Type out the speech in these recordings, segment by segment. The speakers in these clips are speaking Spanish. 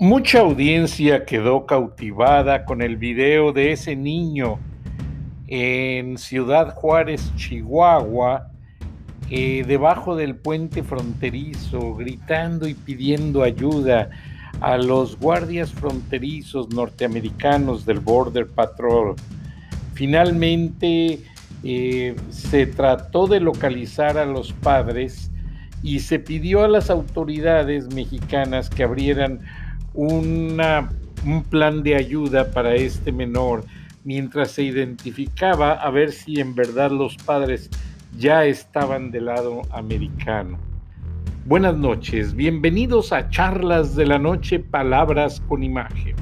Mucha audiencia quedó cautivada con el video de ese niño en Ciudad Juárez, Chihuahua, eh, debajo del puente fronterizo, gritando y pidiendo ayuda a los guardias fronterizos norteamericanos del Border Patrol. Finalmente eh, se trató de localizar a los padres y se pidió a las autoridades mexicanas que abrieran un plan de ayuda para este menor mientras se identificaba a ver si en verdad los padres ya estaban del lado americano. Buenas noches, bienvenidos a Charlas de la Noche, Palabras con Imagen.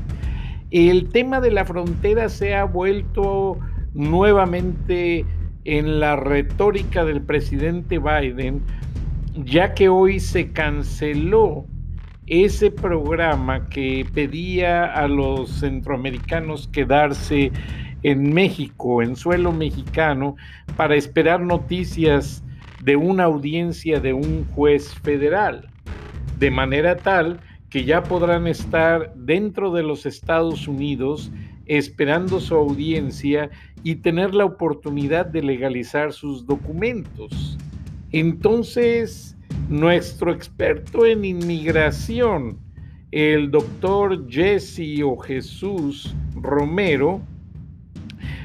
El tema de la frontera se ha vuelto nuevamente en la retórica del presidente Biden, ya que hoy se canceló ese programa que pedía a los centroamericanos quedarse en México, en suelo mexicano, para esperar noticias de una audiencia de un juez federal, de manera tal que ya podrán estar dentro de los Estados Unidos esperando su audiencia y tener la oportunidad de legalizar sus documentos. Entonces, nuestro experto en inmigración, el doctor Jesse o Jesús Romero,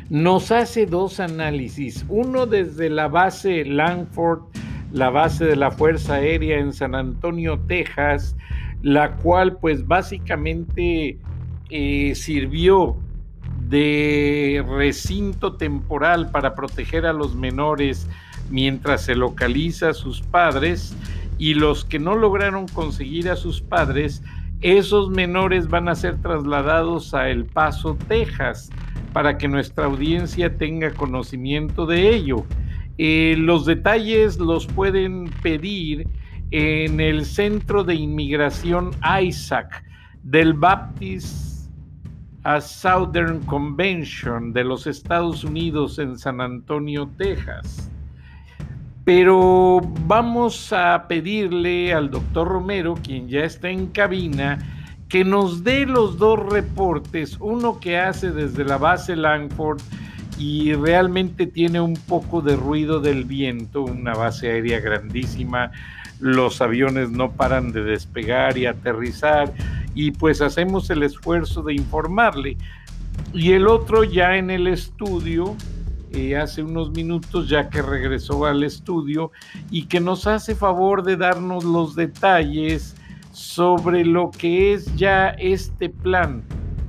nos hace dos análisis, uno desde la base Langford, la base de la Fuerza Aérea en San Antonio, Texas, la cual pues básicamente eh, sirvió de recinto temporal para proteger a los menores mientras se localiza a sus padres y los que no lograron conseguir a sus padres, esos menores van a ser trasladados a El Paso, Texas, para que nuestra audiencia tenga conocimiento de ello. Eh, los detalles los pueden pedir en el Centro de Inmigración Isaac del Baptist Southern Convention de los Estados Unidos en San Antonio, Texas. Pero vamos a pedirle al doctor Romero, quien ya está en cabina, que nos dé los dos reportes, uno que hace desde la base Langford y realmente tiene un poco de ruido del viento, una base aérea grandísima, los aviones no paran de despegar y aterrizar y pues hacemos el esfuerzo de informarle. Y el otro ya en el estudio, eh, hace unos minutos ya que regresó al estudio y que nos hace favor de darnos los detalles sobre lo que es ya este plan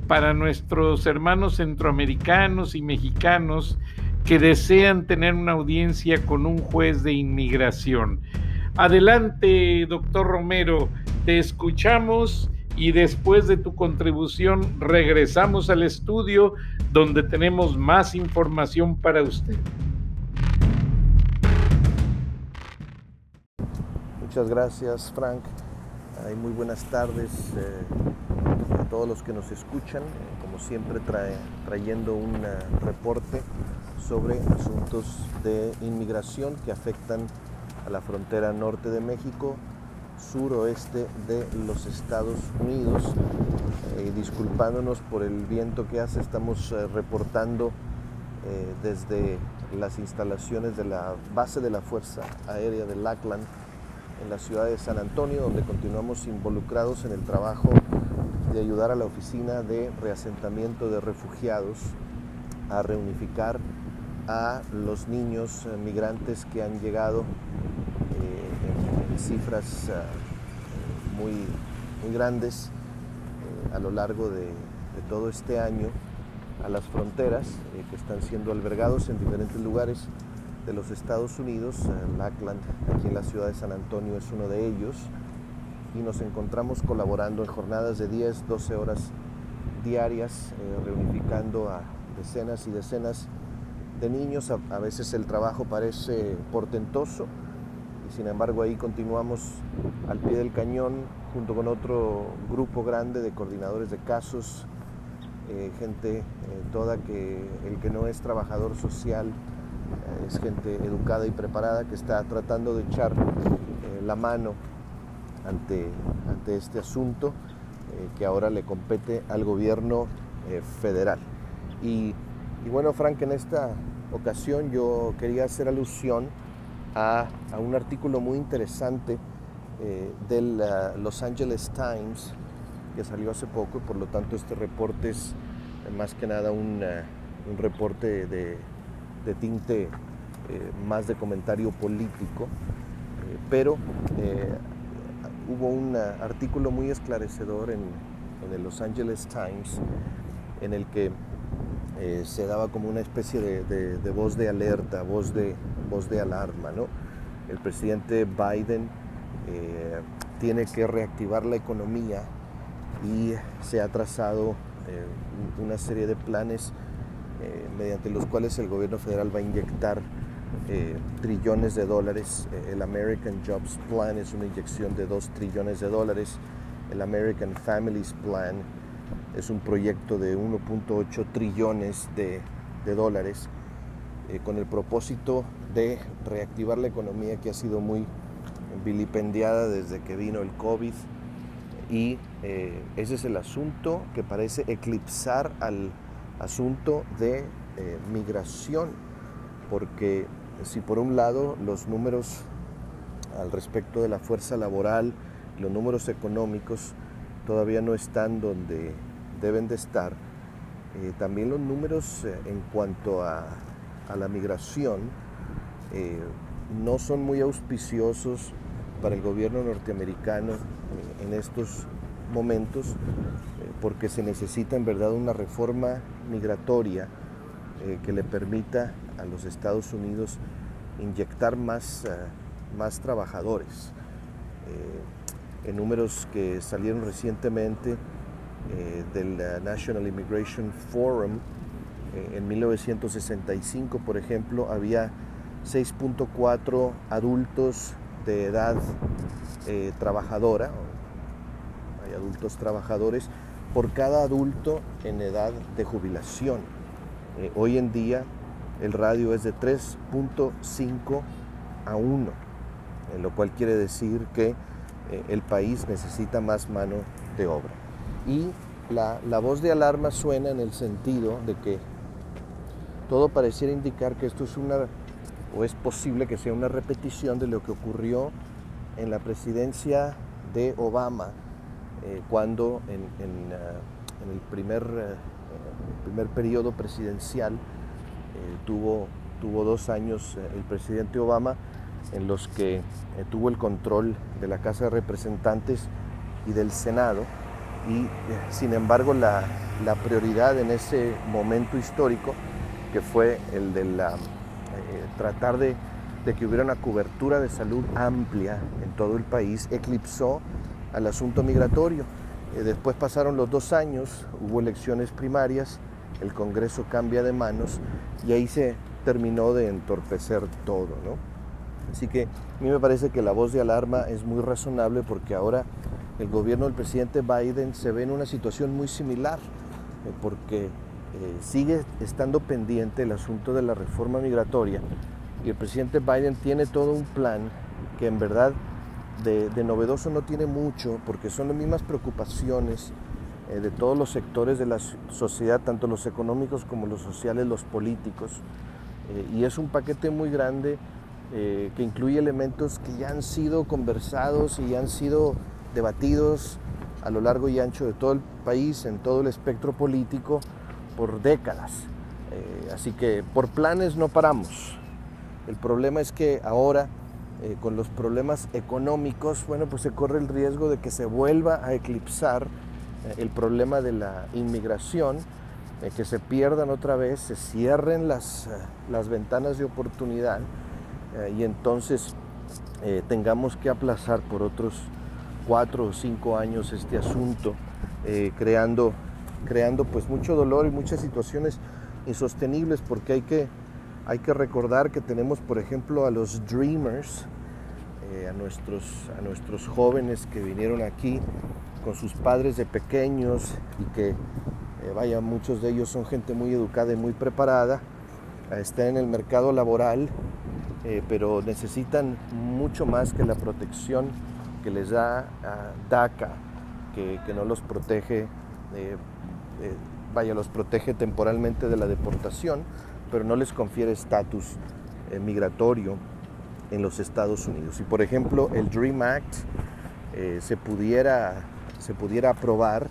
para nuestros hermanos centroamericanos y mexicanos que desean tener una audiencia con un juez de inmigración. Adelante, doctor Romero, te escuchamos y después de tu contribución regresamos al estudio donde tenemos más información para usted. Muchas gracias Frank. muy buenas tardes eh, a todos los que nos escuchan. Como siempre trae, trayendo un reporte sobre asuntos de inmigración que afectan a la frontera norte de México suroeste de los Estados Unidos. Eh, disculpándonos por el viento que hace, estamos eh, reportando eh, desde las instalaciones de la base de la Fuerza Aérea de Lackland en la ciudad de San Antonio, donde continuamos involucrados en el trabajo de ayudar a la Oficina de Reasentamiento de Refugiados a reunificar a los niños migrantes que han llegado cifras eh, muy, muy grandes a lo largo de, todo este año a las fronteras que están siendo albergados en diferentes lugares de los Estados Unidos. Lackland, aquí en la ciudad de San Antonio, es uno de ellos. Y nos encontramos colaborando en jornadas de 10, 12 horas diarias, reunificando a decenas y decenas de niños. A, veces el trabajo parece portentoso y sin embargo ahí continuamos al pie del cañón junto con otro grupo grande de coordinadores de casos, eh, gente eh, toda que el que no es trabajador social eh, es gente educada y preparada que está tratando de echar la mano ante, ante este asunto que ahora le compete al gobierno federal. Y, bueno, Frank, en esta ocasión yo quería hacer alusión a, un artículo muy interesante eh, del uh, Los Angeles Times que salió hace poco y por lo tanto este reporte es eh, más que nada un, uh, reporte de, tinte eh, más de comentario político, pero hubo un artículo muy esclarecedor en, en el Los Angeles Times en el que eh, se daba como una especie de, voz de alerta, voz de, voz de alarma. ¿no? El presidente Biden eh, tiene que reactivar la economía y se ha trazado eh, una serie de planes mediante los cuales el gobierno federal va a inyectar trillones de dólares. el American Jobs Plan es una inyección de 2 trillones de dólares. El American Families Plan es un proyecto de 1.8 trillones de, dólares eh, con el propósito de reactivar la economía que ha sido muy vilipendiada desde que vino el COVID. Y eh, ese es el asunto que parece eclipsar al asunto de eh, migración, porque si por un lado los números al respecto de la fuerza laboral, los números económicos todavía no están donde deben de estar. También los números en cuanto a, la migración eh, no son muy auspiciosos para el gobierno norteamericano en estos momentos porque se necesita en verdad una reforma migratoria que le permita a los Estados Unidos inyectar más, más trabajadores. en números que salieron recientemente, eh, del National Immigration Forum. Eh, en 1965, por ejemplo, había 6.4 adultos de edad eh, trabajadora, hay adultos trabajadores, por cada adulto en edad de jubilación. hoy en día el radio es de 3.5 a 1, lo cual quiere decir que el país necesita más mano de obra y la, voz de alarma suena en el sentido de que todo pareciera indicar que esto es una, o es posible que sea una repetición de lo que ocurrió en la presidencia de Obama, eh, cuando en, uh, el primer, uh, primer periodo presidencial eh, tuvo, tuvo dos años el presidente Obama en los que tuvo el control de la Casa de Representantes y del Senado y eh, sin embargo la, prioridad en ese momento histórico, que fue el de la, eh, tratar de, que hubiera una cobertura de salud amplia en todo el país, eclipsó al asunto migratorio. Eh, después pasaron los dos años, hubo elecciones primarias, el Congreso cambia de manos y ahí se terminó de entorpecer todo. Así que a mí me parece que la voz de alarma es muy razonable porque ahora el gobierno del presidente Biden se ve en una situación muy similar, eh, porque eh, sigue estando pendiente el asunto de la reforma migratoria y el presidente Biden tiene todo un plan que en verdad de, novedoso no tiene mucho, porque son las mismas preocupaciones eh, de todos los sectores de la sociedad, tanto los económicos como los sociales, los políticos, y es un paquete muy grande que incluye elementos que ya han sido conversados y ya han sido debatidos a lo largo y ancho de todo el país, en todo el espectro político, por décadas. Eh, así que por planes no paramos. El problema es que ahora, eh, con los problemas económicos, bueno, pues se corre el riesgo de que se vuelva a eclipsar eh, el problema de la inmigración, que se pierdan otra vez, se cierren las, las ventanas de oportunidad y entonces tengamos que aplazar por otros cuatro o cinco años este asunto, creando, creando pues mucho dolor y muchas situaciones insostenibles porque hay que, hay que recordar que tenemos, por ejemplo, a los Dreamers, eh, a, nuestros, a nuestros jóvenes que vinieron aquí con sus padres de pequeños y que, eh, vaya, muchos de ellos son gente muy educada y muy preparada, eh, están en el mercado laboral, pero necesitan mucho más que la protección que les da DACA, que, que no los protege vaya, los protege temporalmente de la deportación, pero no les confiere estatus eh, migratorio en los Estados Unidos. Si por ejemplo el DREAM Act eh, se, pudiera, se pudiera aprobar,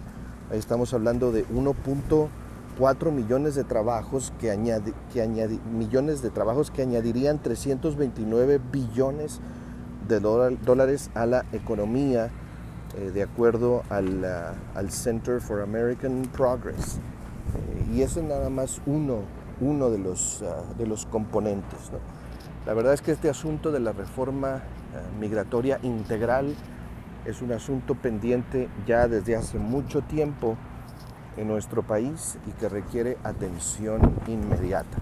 estamos hablando de 1.4 millones de trabajos que, que millones de trabajos que añadirían 329 billones de dólares a la economía eh, de acuerdo al, al Center for American Progress y eso es nada más uno, uno de, los, ah, de los componentes. La verdad es que este asunto de la reforma ah, migratoria integral es un asunto pendiente ya desde hace mucho tiempo en nuestro país y que requiere atención inmediata.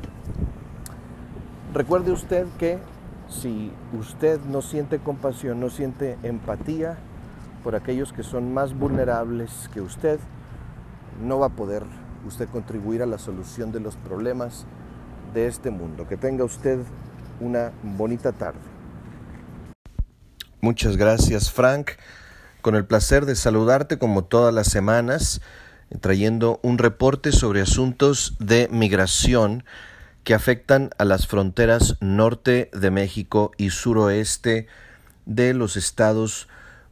Recuerde usted que si usted no siente compasión, no siente empatía por aquellos que son más vulnerables que usted, no va a poder usted contribuir a la solución de los problemas de este mundo. Que tenga usted una bonita tarde. Muchas gracias Frank. Con el placer de saludarte como todas las semanas, trayendo un reporte sobre asuntos de migración que afectan a las fronteras norte de México y suroeste de los Estados.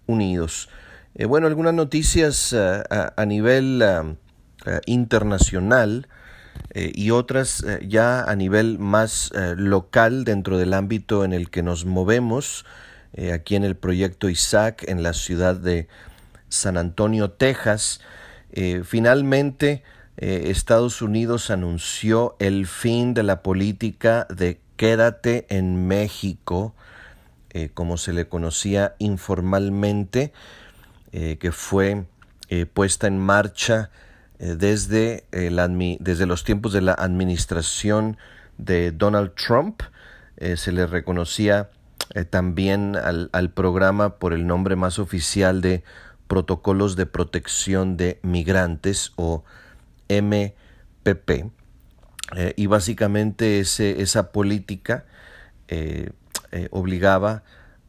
Eh, bueno, algunas noticias eh, a, nivel eh, internacional y otras ya a nivel más local dentro del ámbito en el que nos movemos, aquí en el proyecto Isaac en la ciudad de San Antonio, Texas. finalmente, Estados Unidos anunció el fin de la política de quédate en México, como se le conocía informalmente, que fue puesta en marcha eh, desde, desde los tiempos de la administración de Donald Trump. Eh, se le reconocía eh, también al, al, programa por el nombre más oficial de Protocolos de Protección de Migrantes o MPP. y básicamente ese, esa política obligaba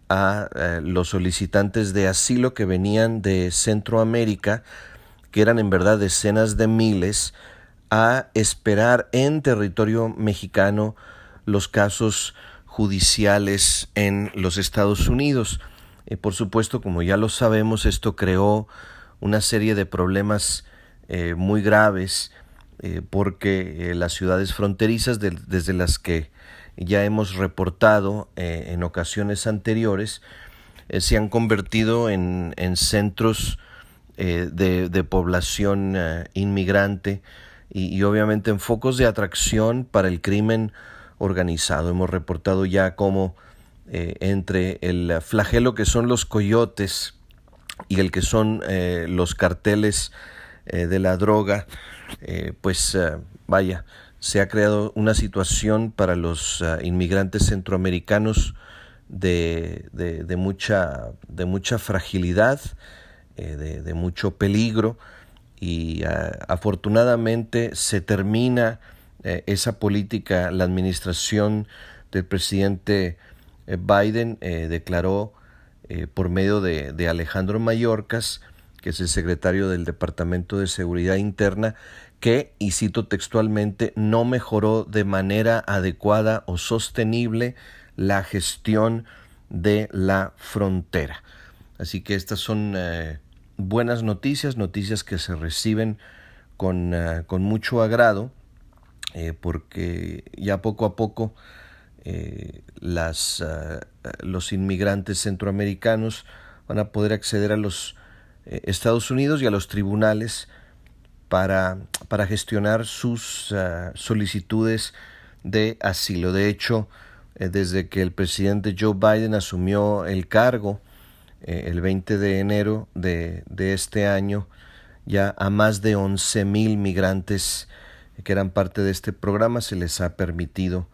a los solicitantes de asilo que venían de Centroamérica que eran en verdad decenas de miles, a esperar en territorio mexicano los casos judiciales en los Estados Unidos. y por supuesto, como ya lo sabemos, esto creó una serie de problemas eh, muy graves eh, porque eh, las ciudades fronterizas desde las que ya hemos reportado en ocasiones anteriores se han convertido en, en centros eh, de, población eh, inmigrante y, obviamente en focos de atracción para el crimen organizado. Hemos reportado ya cómo eh, entre el flagelo que son los coyotes y el que son los carteles de la droga, pues vaya, se ha creado una situación para los inmigrantes centroamericanos de, de, mucha, de mucha fragilidad, eh, de, mucho peligro y ah, afortunadamente se termina eh, esa política, la administración del presidente eh, Biden declaró por medio de, de Alejandro Mayorkas, que es el secretario del Departamento de Seguridad Interna, que, y cito textualmente, no mejoró de manera adecuada o sostenible la gestión de la frontera. Así que estas son buenas noticias, noticias que se reciben con, con mucho agrado, porque ya poco a poco los inmigrantes centroamericanos van a poder acceder a los Estados Unidos y a los tribunales para, para gestionar sus solicitudes de asilo. De hecho, eh, desde que el presidente Joe Biden asumió el cargo eh, el 20 de enero de, este año, ya a más de 11 mil migrantes que eran parte de este programa se les ha permitido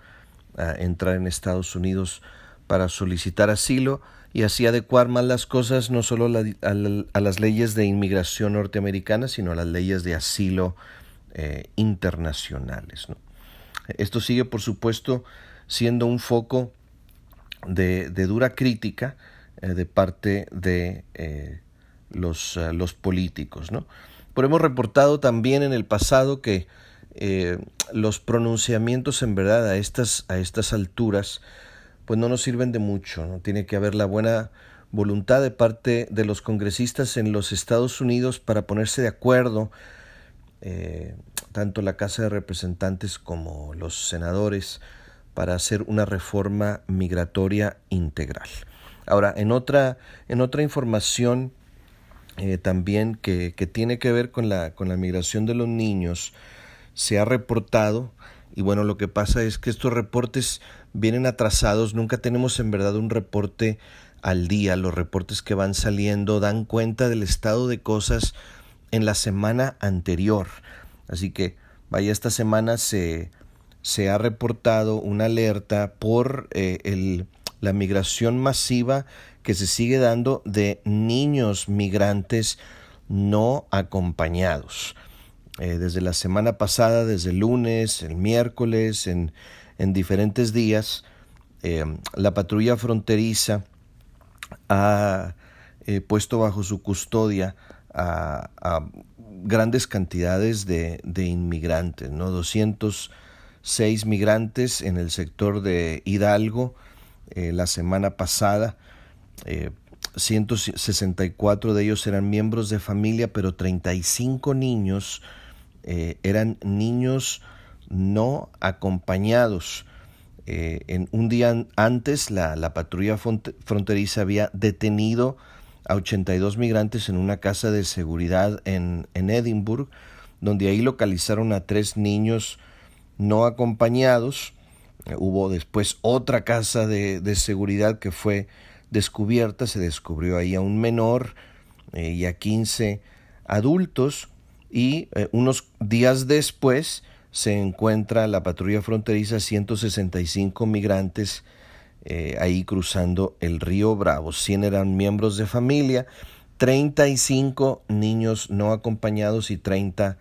entrar en Estados Unidos para solicitar asilo y así adecuar más las cosas no solo a, las leyes de inmigración norteamericanas, sino a las leyes de asilo eh, internacionales. Esto sigue, por supuesto, siendo un foco de, dura crítica eh, de parte de eh, los, los, políticos. ¿no? Pero hemos reportado también en el pasado que los pronunciamientos en verdad a estas, a estas alturas pues no nos sirven de mucho. ¿no? Tiene que haber la buena voluntad de parte de los congresistas en los Estados Unidos para ponerse de acuerdo tanto la Casa de Representantes como los senadores para hacer una reforma migratoria integral. Ahora, en otra, en otra información eh, también que, tiene que ver con la, con la migración de los niños, se ha reportado, y bueno, lo que pasa es que estos reportes vienen atrasados, nunca tenemos en verdad un reporte al día, los reportes que van saliendo dan cuenta del estado de cosas en la semana anterior. Así que, vaya, esta semana se, se ha reportado una alerta por eh, la migración masiva que se sigue dando de niños migrantes no acompañados. Eh, desde la semana pasada, desde el lunes, el miércoles, en, en diferentes días, eh, la patrulla fronteriza ha puesto bajo su custodia a, grandes cantidades de, inmigrantes, ¿no? 206 migrantes en el sector de Hidalgo eh, la semana pasada. 164 eh, de ellos eran miembros de familia, pero 35 niños eh, eran niños no acompañados. en un día antes, la, la patrulla fronteriza había detenido a 82 migrantes en una casa de seguridad en, en Edimburgo, donde ahí localizaron a tres niños no acompañados. Eh, hubo después otra casa de, seguridad que fue descubierta, se descubrió ahí a un menor eh, y a 15 adultos y eh, unos días después se encuentra la patrulla fronteriza 165 migrantes eh, ahí cruzando el río Bravo. 100 eran miembros de familia, 35 niños no acompañados y 30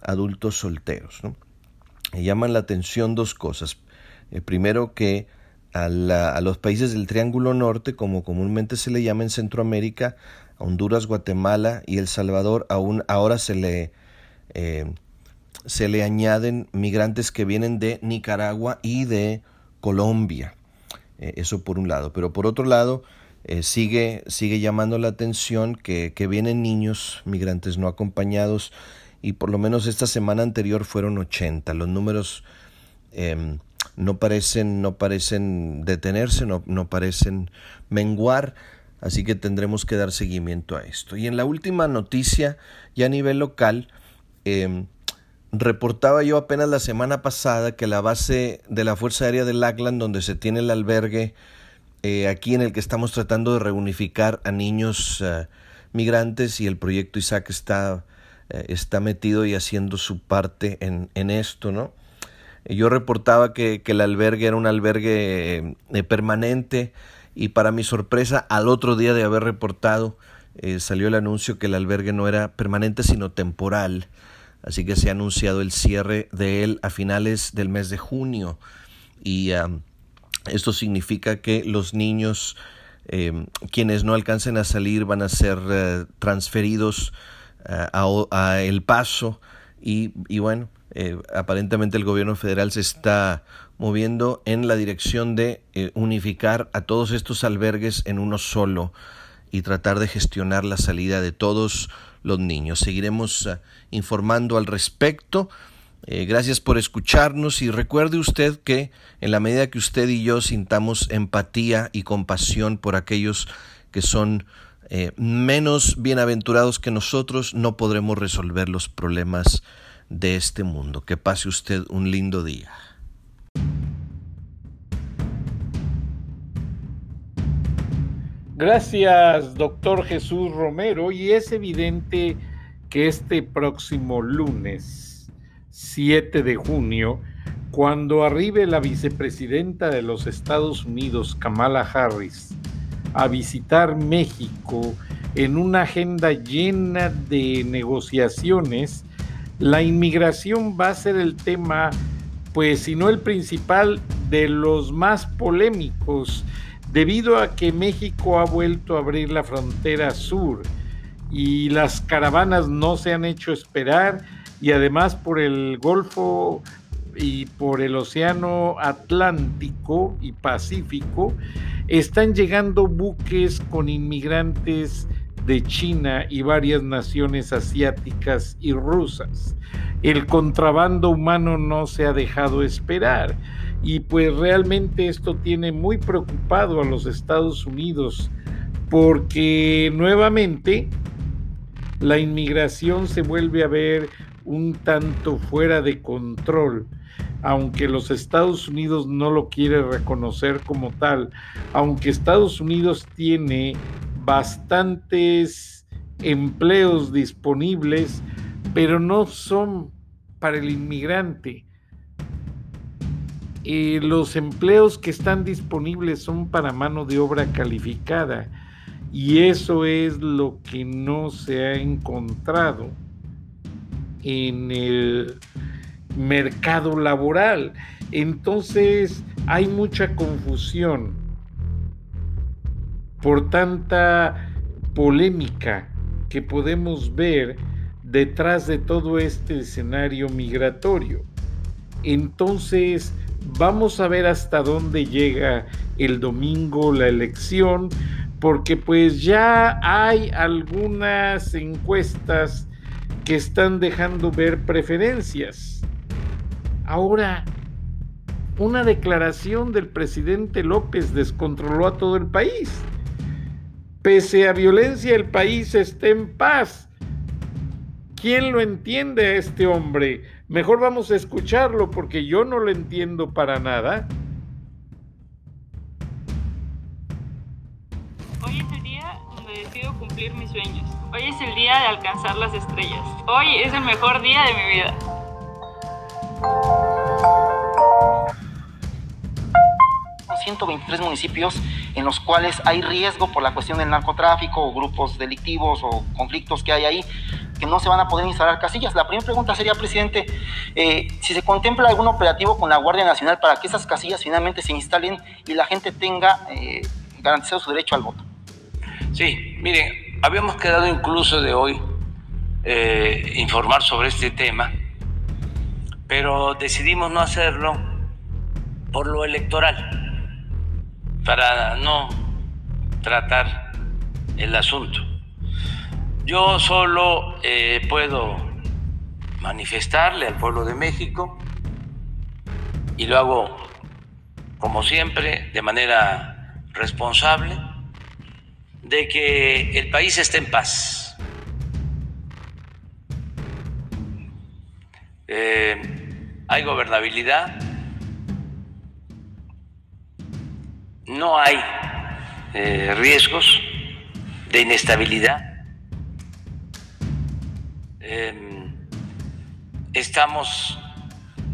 adultos solteros. Llaman la atención dos cosas. Eh, primero que a, los países del Triángulo Norte, como comúnmente se le llama en Centroamérica, Honduras, Guatemala y El Salvador, aún ahora se le, eh, se le añaden migrantes que vienen de Nicaragua y de Colombia. Eh, eso por un lado. Pero por otro lado, eh, sigue, sigue llamando la atención que, vienen niños migrantes no acompañados y por lo menos esta semana anterior fueron 80. Los números em, no, parecen, no parecen detenerse, no, no parecen menguar. Así que tendremos que dar seguimiento a esto. Y en la última noticia, ya a nivel local, eh, Reportaba yo apenas la semana pasada que la base de la Fuerza Aérea de Lackland, donde se tiene el albergue eh, aquí en el que estamos tratando de reunificar a niños eh, migrantes y el proyecto Isaac está, eh, está metido y haciendo su parte en, esto, ¿no? Yo reportaba que, el albergue era un albergue permanente y para mi sorpresa, al otro día de haber reportado, salió el anuncio que el albergue no era permanente sino temporal. Así que se ha anunciado el cierre de él a finales del mes de junio. Y esto significa que los niños em, quienes no alcancen a salir van a ser eh, transferidos eh, a, El Paso. Y, bueno, eh, aparentemente el gobierno federal se está moviendo en la dirección de unificar a todos estos albergues en uno solo y tratar de gestionar la salida de todos los niños. Seguiremos eh, informando al respecto. Eh, gracias por escucharnos y recuerde usted que en la medida que usted y yo sintamos empatía y compasión por aquellos que son eh, menos bienaventurados que nosotros, no podremos resolver los problemas de este mundo. Que pase usted un lindo día. Gracias, doctor Jesús Romero. Y es evidente que este próximo lunes, 7 de junio, cuando arribe la vicepresidenta de los Estados Unidos, Kamala Harris, a visitar México en una agenda llena de negociaciones, la inmigración va a ser el tema, pues si no el principal, de los más polémicos debido a que México ha vuelto a abrir la frontera sur y las caravanas no se han hecho esperar y además por el Golfo y por el Océano Atlántico y Pacífico están llegando buques con inmigrantes de China y varias naciones asiáticas y rusas. El contrabando humano no se ha dejado esperar y pues realmente esto tiene muy preocupado a los Estados Unidos porque nuevamente la inmigración se vuelve a ver un tanto fuera de control, aunque los Estados Unidos no lo quiere reconocer como tal, aunque Estados Unidos tiene bastantes empleos disponibles, pero no son para el inmigrante los empleos que están disponibles son para mano de obra calificada y eso es lo que no se ha encontrado en el mercado laboral. Entonces hay mucha confusión por tanta polémica que podemos ver detrás de todo este escenario migratorio. Entonces, Vamos a ver hasta dónde llega el domingo la elección, porque pues ya hay algunas encuestas que están dejando ver preferencias. Ahora, una declaración del presidente López descontroló a todo el país. Pese a violencia, el país está en paz. ¿Quién lo entiende a este hombre? Mejor vamos a escucharlo porque yo no lo entiendo para nada. Hoy es el día donde decido cumplir mis sueños. Hoy es el día de alcanzar las estrellas. Hoy es el mejor día de mi vida. 123 municipios en los cuales hay riesgo por la cuestión del narcotráfico o grupos delictivos o conflictos que hay ahí que no se van a poder instalar casillas. La primera pregunta sería, presidente, eh, si se contempla algún operativo con la Guardia Nacional para que esas casillas finalmente se instalen y la gente tenga eh, garantizado su derecho al voto. Sí, mire, habíamos quedado incluso de hoy eh, informar sobre este tema, pero decidimos no hacerlo por lo electoral, para no tratar el asunto. Yo solo eh, puedo manifestarle al pueblo de México y lo hago como siempre de manera responsable de que el país esté en paz. Eh, hay gobernabilidad, no hay eh, riesgos de inestabilidad Em, estamos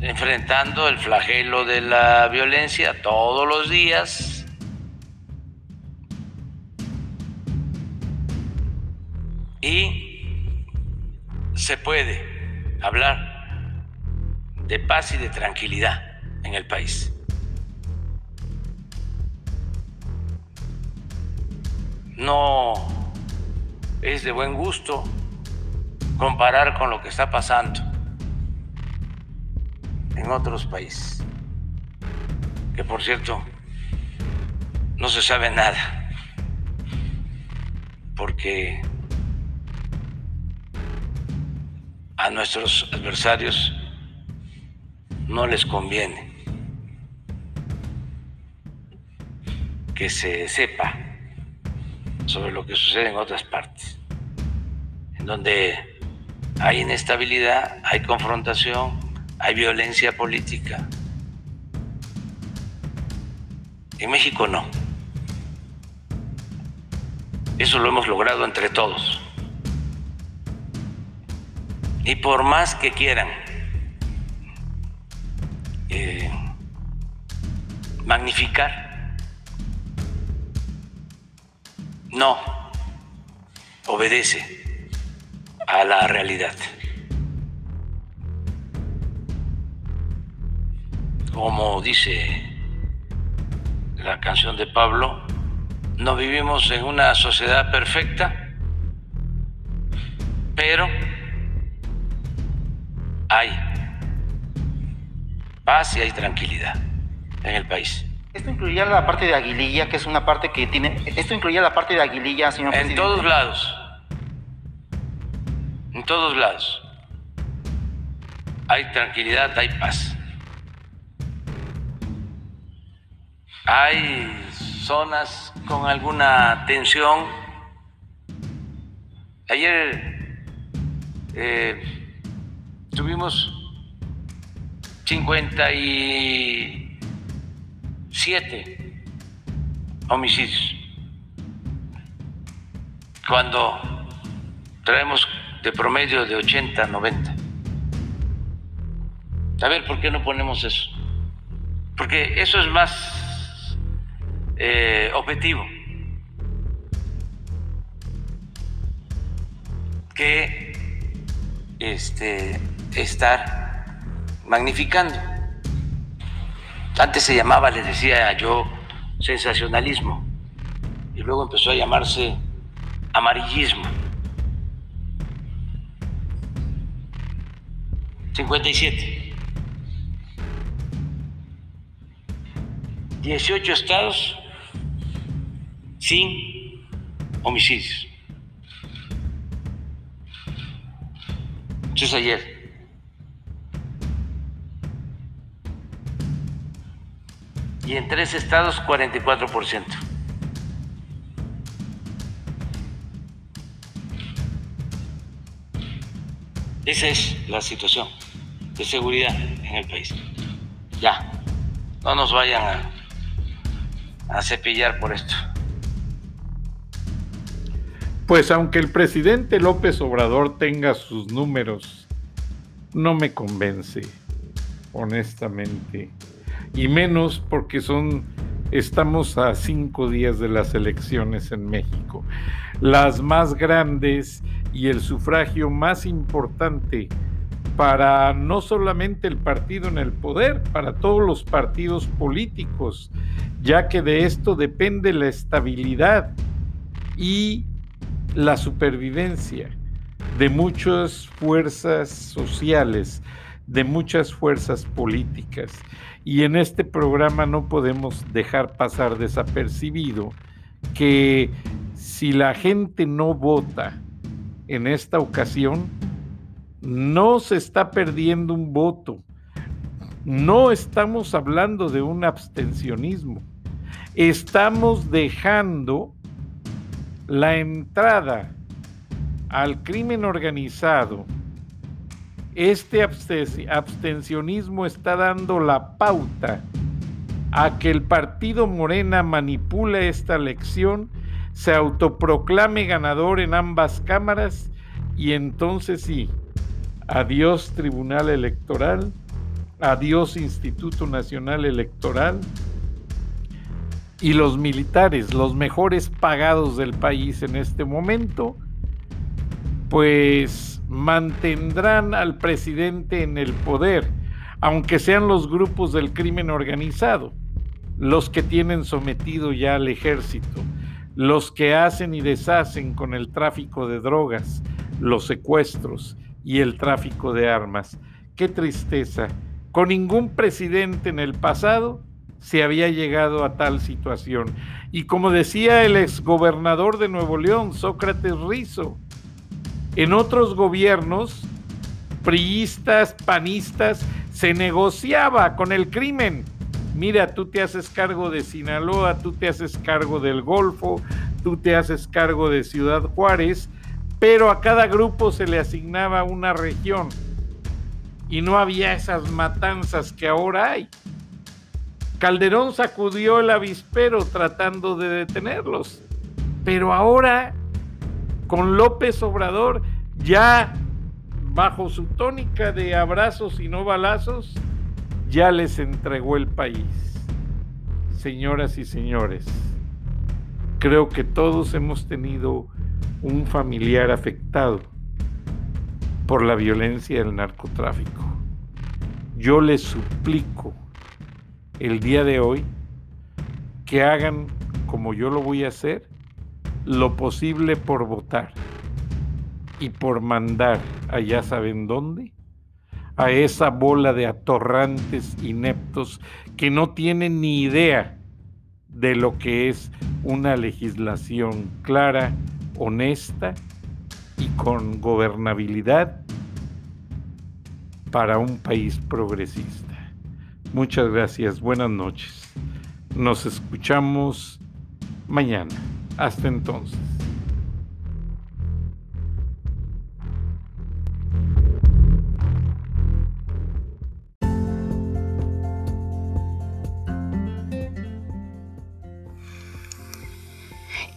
enfrentando el flagelo de la violencia todos los días. Y se puede hablar de paz y de tranquilidad en el país. No es de buen gusto comparar con lo que está pasando en otros países, que por cierto no se sabe nada porque a nuestros adversarios no les conviene que se sepa sobre lo que sucede en otras partes, en donde hay inestabilidad, hay confrontación, hay violencia política. En México no. Eso lo hemos logrado entre todos. Y por más que quieran eh, magnificar, no obedece a la realidad. Como dice la canción de Pablo, no vivimos en una sociedad perfecta, pero hay paz y hay tranquilidad en el país. Esto incluía la parte de Aguililla, que es una parte que tiene... Esto incluía la parte de Aguililla, señor En presidente. todos lados. En todos lados. Hay tranquilidad, hay paz. Hay zonas con alguna tensión. Ayer eh, tuvimos 57 homicidios. Cuando traemos de promedio de 80, 90. A ver, ¿por qué no ponemos eso? Porque eso es más eh, objetivo que este, estar magnificando. Antes se llamaba, les decía yo, sensacionalismo, y luego empezó a llamarse amarillismo. 57. 18 estados sin homicidios. Eso es ayer. Y en tres estados 44%. Esa es la situación de seguridad en el país. Ya, no nos vayan a, cepillar por esto. Pues aunque el presidente López Obrador tenga sus números, no me convence, honestamente. Y menos porque son, estamos a cinco días de las elecciones en México, las más grandes y el sufragio más importante para no solamente el partido en el poder, para todos los partidos políticos, ya que de esto depende la estabilidad y la supervivencia de muchas fuerzas sociales, de muchas fuerzas políticas. Y en este programa no podemos dejar pasar desapercibido que si la gente no vota en esta ocasión, no se está perdiendo un voto. No estamos hablando de un abstencionismo. Estamos dejando la entrada al crimen organizado, este abstencionismo está dando la pauta a que el partido Morena manipule esta elección, se autoproclame ganador en ambas cámaras y entonces sí, adiós Tribunal Electoral, adiós Instituto Nacional Electoral, y los militares, los mejores pagados del país en este momento, pues mantendrán al presidente en el poder, aunque sean los grupos del crimen organizado, los que tienen sometido ya al ejército, los que hacen y deshacen con el tráfico de drogas, los secuestros y el tráfico de armas. Qué tristeza. Con ningún presidente en el pasado se había llegado a tal situación. Y como decía el exgobernador de Nuevo León, Sócrates Rizo, en otros gobiernos, priistas, panistas, se negociaba con el crimen. Mira, tú te haces cargo de Sinaloa, tú te haces cargo del Golfo, tú te haces cargo de Ciudad Juárez, pero a cada grupo se le asignaba una región y no había esas matanzas que ahora hay. Calderón sacudió el avispero tratando de detenerlos, pero ahora con López Obrador ya bajo su tónica de abrazos y no balazos, ya les entregó el país. Señoras y señores, creo que todos hemos tenido un familiar afectado por la violencia del narcotráfico. Yo les suplico el día de hoy que hagan como yo lo voy a hacer, lo posible por votar y por mandar allá saben dónde, a esa bola de atorrantes ineptos que no tienen ni idea de lo que es una legislación clara, honesta y con gobernabilidad para un país progresista. Muchas gracias, buenas noches. Nos escuchamos mañana. Hasta entonces.